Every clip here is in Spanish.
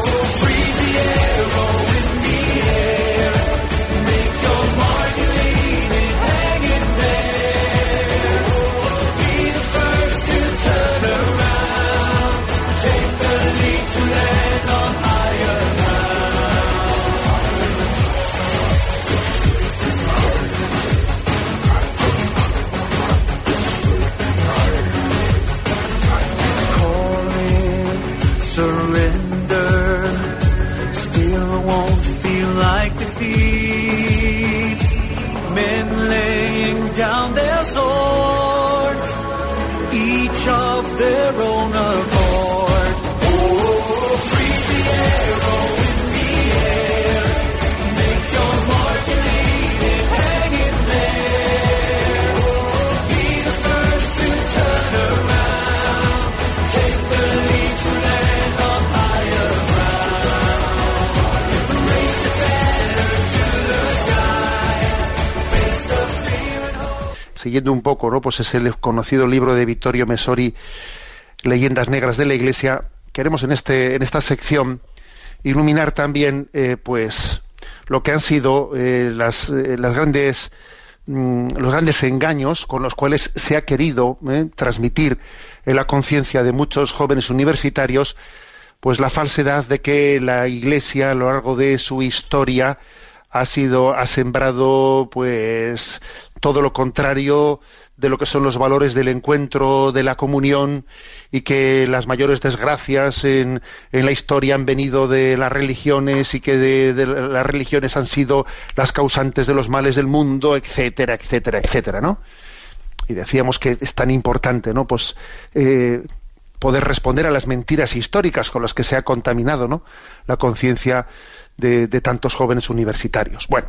Oh, free the arrow in the air. down siguiendo un poco, ¿no? Pues es el conocido libro de Vittorio Messori, Leyendas Negras de la Iglesia. Queremos en este, en esta sección iluminar también, eh, pues, lo que han sido eh, las, eh, las grandes mm, los grandes engaños con los cuales se ha querido transmitir en la conciencia de muchos jóvenes universitarios pues la falsedad de que la Iglesia a lo largo de su historia ha sido ha sembrado pues todo lo contrario de lo que son los valores del encuentro, de la comunión, y que las mayores desgracias en, la historia han venido de las religiones y que de, las religiones han sido las causantes de los males del mundo, etcétera, etcétera, etcétera, ¿no? Y decíamos que es tan importante, ¿no? Pues eh, poder responder a las mentiras históricas con las que se ha contaminado, ¿no? La conciencia de, de tantos jóvenes universitarios. Bueno,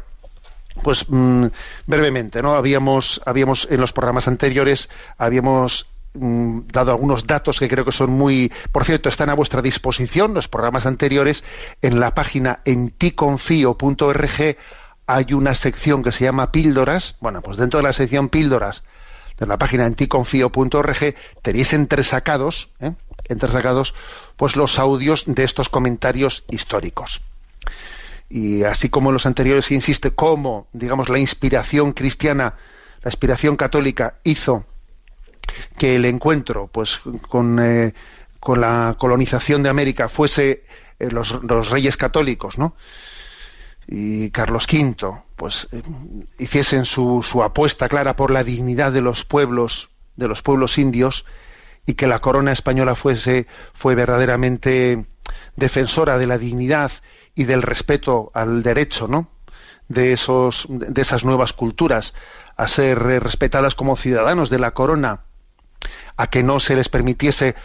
pues mm, brevemente, ¿no? Habíamos, habíamos en los programas anteriores habíamos mm, dado algunos datos que creo que son muy, por cierto, están a vuestra disposición los programas anteriores en la página enticonfio.org hay una sección que se llama píldoras. Bueno, pues dentro de la sección píldoras de la página enticonfio.org tenéis entresacados, ¿eh? entresacados, pues los audios de estos comentarios históricos y así como en los anteriores insiste cómo, digamos, la inspiración cristiana, la inspiración católica hizo que el encuentro, pues, con, eh, la colonización de América fuese eh, los, los, reyes católicos, ¿no? Y Carlos V, pues, eh, hiciesen su, su apuesta clara por la dignidad de los pueblos, de los pueblos indios, y que la corona española fuese, fue verdaderamente defensora de la dignidad y del respeto al derecho, ¿no? De esos, de esas nuevas culturas a ser respetadas como ciudadanos de la corona, a que no se les permitiese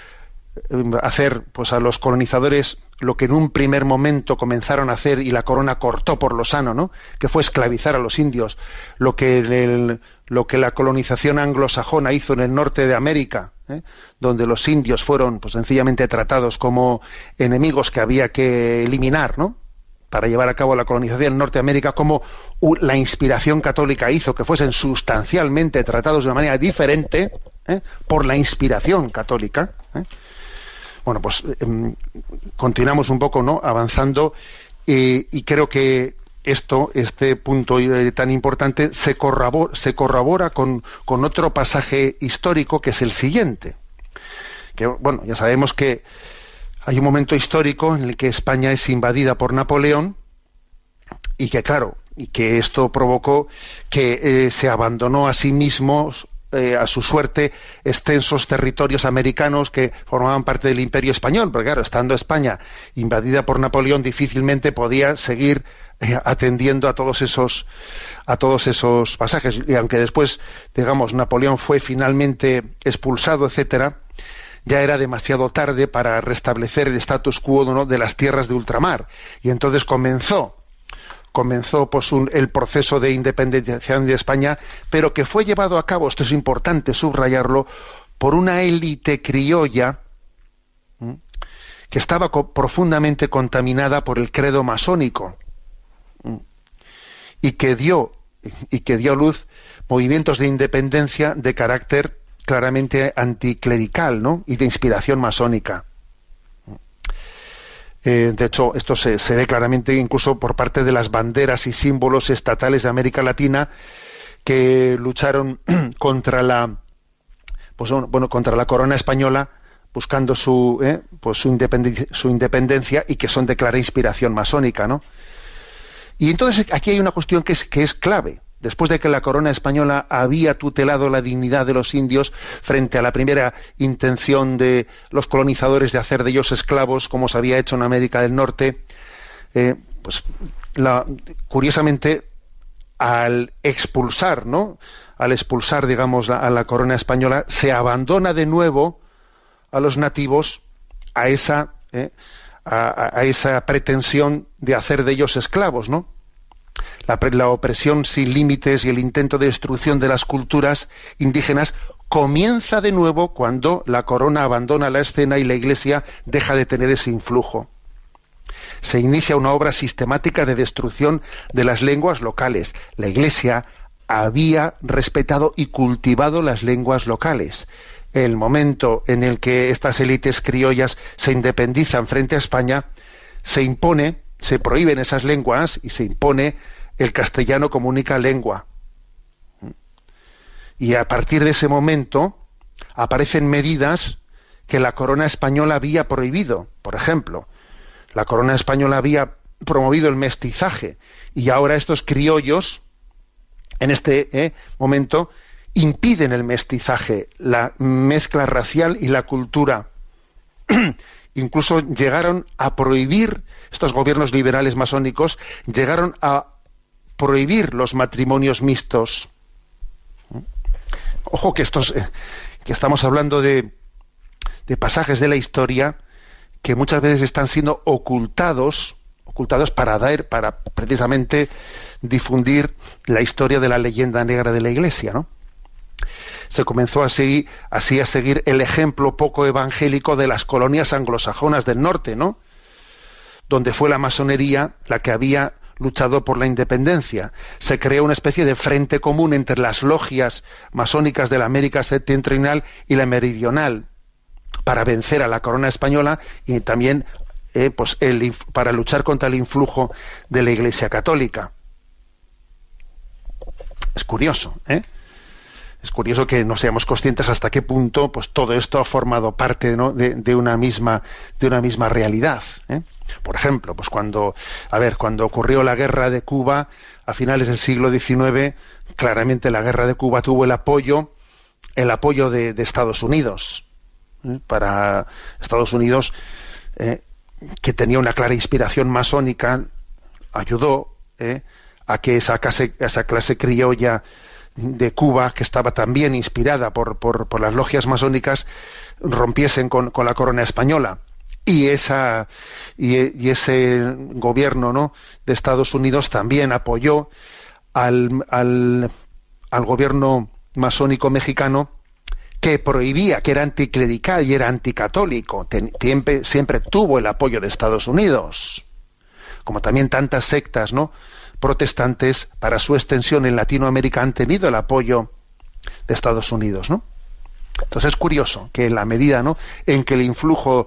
eh, hacer pues a los colonizadores lo que en un primer momento comenzaron a hacer y la corona cortó por lo sano, ¿no? que fue esclavizar a los indios, lo que, lo que la colonización anglosajona hizo en el norte de América, ¿eh? donde los indios fueron pues sencillamente tratados como enemigos que había que eliminar, ¿no? Para llevar a cabo la colonización en Norteamérica, como la inspiración católica hizo que fuesen sustancialmente tratados de una manera diferente ¿eh? por la inspiración católica. ¿eh? Bueno, pues em, continuamos un poco, ¿no? Avanzando y creo que esto, este punto eh, tan importante, se corrobora, se corrobora con, con otro pasaje histórico que es el siguiente. Que, bueno, ya sabemos que hay un momento histórico en el que España es invadida por Napoleón y que, claro, y que esto provocó que eh, se abandonó a sí mismo eh, a su suerte extensos territorios americanos que formaban parte del imperio español, porque claro, estando España invadida por Napoleón difícilmente podía seguir eh, atendiendo a todos esos a todos esos pasajes. Y aunque después digamos Napoleón fue finalmente expulsado, etcétera, ya era demasiado tarde para restablecer el status quo de las tierras de ultramar. Y entonces comenzó comenzó pues, el proceso de independización de España, pero que fue llevado a cabo, esto es importante subrayarlo, por una élite criolla que estaba profundamente contaminada por el credo masónico y que dio y que dio luz movimientos de independencia de carácter claramente anticlerical ¿no? y de inspiración masónica. Eh, de hecho, esto se, ve claramente incluso por parte de las banderas y símbolos estatales de América Latina que lucharon contra la pues, bueno, contra la corona española buscando su, eh, pues su, independencia, su independencia y que son de clara inspiración masónica, ¿no? Y entonces aquí hay una cuestión que es, que es clave después de que la corona española había tutelado la dignidad de los indios frente a la primera intención de los colonizadores de hacer de ellos esclavos, como se había hecho en América del Norte, eh, pues curiosamente al expulsar, ¿no? Al expulsar, digamos, a la corona española, se abandona de nuevo a los nativos a esa, eh, a esa pretensión de hacer de ellos esclavos, ¿no? La, opresión sin límites y el intento de destrucción de las culturas indígenas comienza de nuevo cuando la corona abandona la escena y la Iglesia deja de tener ese influjo. Se inicia una obra sistemática de destrucción de las lenguas locales. La Iglesia había respetado y cultivado las lenguas locales. El momento en el que estas élites criollas se independizan frente a España, se impone, se prohíben esas lenguas y se impone el castellano como única lengua. Y a partir de ese momento aparecen medidas que la corona española había prohibido. Por ejemplo, la corona española había promovido el mestizaje y ahora estos criollos, en este eh, momento, impiden el mestizaje, la mezcla racial y la cultura. Incluso llegaron a prohibir, estos gobiernos liberales masónicos, llegaron a prohibir los matrimonios mixtos. Ojo que estos, eh, que estamos hablando de, de pasajes de la historia que muchas veces están siendo ocultados, ocultados para dar, para precisamente difundir la historia de la leyenda negra de la Iglesia, ¿no? Se comenzó así, a seguir el ejemplo poco evangélico de las colonias anglosajonas del norte, ¿no? Donde fue la masonería la que había luchado por la independencia. Se creó una especie de frente común entre las logias masónicas de la América septentrional y la meridional para vencer a la corona española y también eh, pues para luchar contra el influjo de la Iglesia católica. Es curioso, ¿eh? Es curioso que no seamos conscientes hasta qué punto pues todo esto ha formado parte de, una misma de una misma realidad. ¿eh? Por ejemplo, pues cuando, a ver, cuando ocurrió la guerra de Cuba a finales del siglo XIX, claramente la guerra de Cuba tuvo el apoyo, el apoyo de, Estados Unidos. ¿eh? Para Estados Unidos, eh, que tenía una clara inspiración masónica, ayudó a que esa clase, esa clase criolla de Cuba, que estaba también inspirada por, por, las logias masónicas, rompiesen con la corona española y esa y, ese gobierno ¿no? de Estados Unidos también apoyó al, al, al gobierno masónico mexicano que prohibía, que era anticlerical y era anticatólico. siempre tuvo el apoyo de Estados Unidos, como también tantas sectas ¿no? protestantes para su extensión en Latinoamérica han tenido el apoyo de Estados Unidos. ¿no? Entonces es curioso que en la medida ¿no? en que el influjo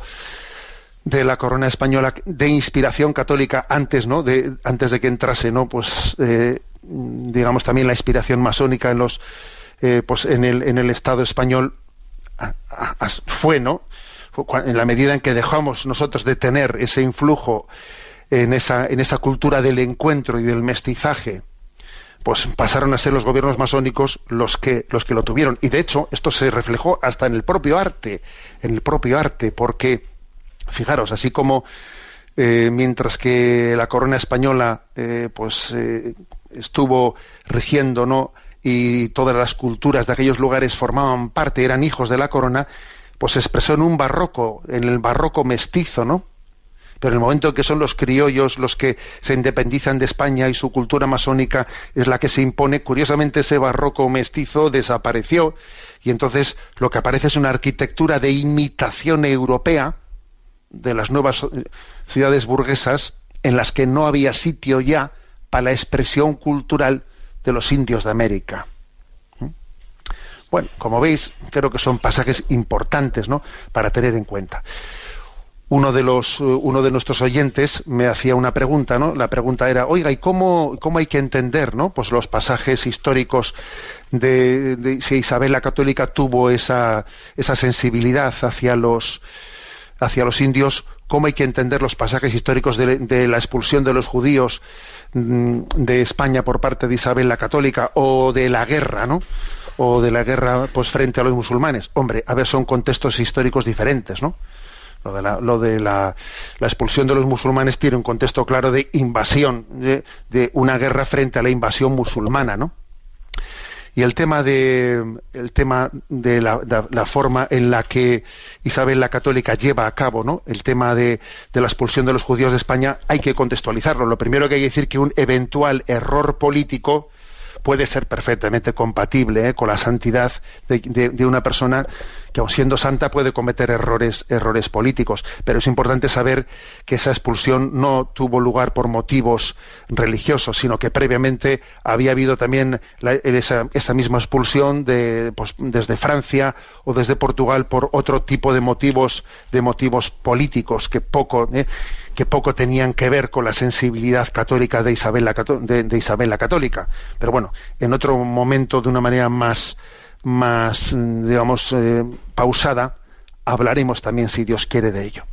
de la corona española de inspiración católica antes no de antes de que entrase no pues eh, digamos también la inspiración masónica en los eh, pues en el en el estado español fue no en la medida en que dejamos nosotros de tener ese influjo en esa en esa cultura del encuentro y del mestizaje pues pasaron a ser los gobiernos masónicos los que los que lo tuvieron y de hecho esto se reflejó hasta en el propio arte en el propio arte porque Fijaros, así como eh, mientras que la corona española eh, pues eh, estuvo rigiendo no y todas las culturas de aquellos lugares formaban parte eran hijos de la corona pues se expresó en un barroco, en el barroco mestizo, ¿no? Pero en el momento en que son los criollos los que se independizan de España y su cultura masónica es la que se impone, curiosamente ese barroco mestizo desapareció y entonces lo que aparece es una arquitectura de imitación europea de las nuevas ciudades burguesas en las que no había sitio ya para la expresión cultural de los indios de América. ¿Mm? Bueno, como veis, creo que son pasajes importantes ¿no? para tener en cuenta uno de los uno de nuestros oyentes me hacía una pregunta, ¿no? La pregunta era, oiga, ¿y cómo, cómo hay que entender, ¿no? Pues los pasajes históricos de, si Isabel la Católica tuvo esa, esa sensibilidad hacia los hacia los indios, cómo hay que entender los pasajes históricos de, la expulsión de los judíos mm, de España por parte de Isabel la Católica o de la guerra, ¿no? O de la guerra pues frente a los musulmanes. Hombre, a ver, son contextos históricos diferentes, ¿no? Lo de, la, expulsión de los musulmanes tiene un contexto claro de invasión, de, una guerra frente a la invasión musulmana, ¿no? Y el tema de, el tema de la, forma en la que Isabel la Católica lleva a cabo ¿no? el tema de, de, la expulsión de los judíos de España hay que contextualizarlo. Lo primero que hay que decir que un eventual error político puede ser perfectamente compatible ¿eh? con la santidad de, una persona que aun siendo santa puede cometer errores, errores políticos. Pero es importante saber que esa expulsión no tuvo lugar por motivos religiosos, sino que previamente había habido también esa, misma expulsión de, pues, desde Francia o desde Portugal por otro tipo de motivos, de motivos políticos que poco, ¿eh? Que poco tenían que ver con la sensibilidad católica de Isabel la, de, Isabel la Católica. Pero bueno, en otro momento, de una manera más, más digamos, eh, pausada, hablaremos también, si Dios quiere, de ello.